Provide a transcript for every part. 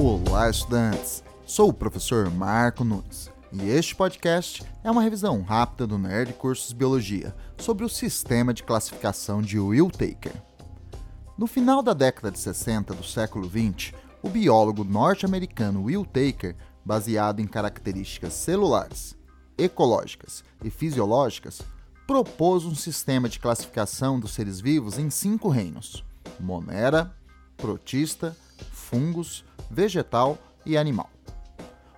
Olá, estudantes! Sou o professor Marco Nunes e este podcast é uma revisão rápida do Nerd Cursos Biologia sobre o sistema de classificação de Will Taker. No final da década de 60 do século 20, o biólogo norte-americano Will Taker, baseado em características celulares, ecológicas e fisiológicas, propôs um sistema de classificação dos seres vivos em cinco reinos: monera, protista, fungos, vegetal e animal.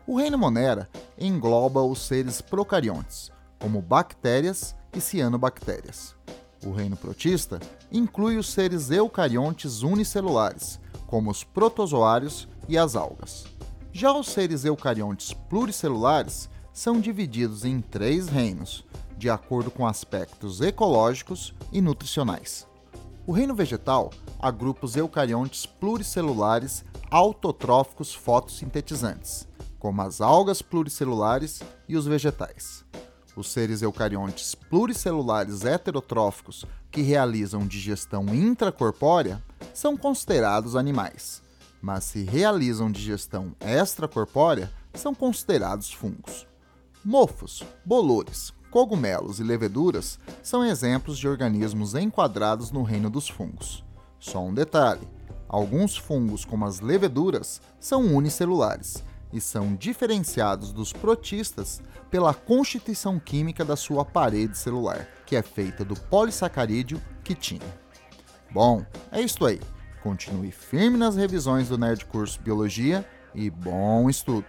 O reino Monera engloba os seres procariontes, como bactérias e cianobactérias. O reino protista inclui os seres eucariontes unicelulares, como os protozoários e as algas. Já os seres eucariontes pluricelulares são divididos em três reinos, de acordo com aspectos ecológicos e nutricionais. O reino vegetal agrupa os eucariontes pluricelulares autotróficos fotossintetizantes, como as algas pluricelulares e os vegetais. Os seres eucariontes pluricelulares heterotróficos que realizam digestão intracorpórea são considerados animais, mas se realizam digestão extracorpórea, são considerados fungos. Mofos, bolores, cogumelos e leveduras são exemplos de organismos enquadrados no reino dos fungos. Só um detalhe: alguns fungos, como as leveduras, são unicelulares e são diferenciados dos protistas pela constituição química da sua parede celular, que é feita do polissacarídeo quitina. Bom, é isso aí. Continue firme nas revisões do Nerd Curso Biologia e bom estudo!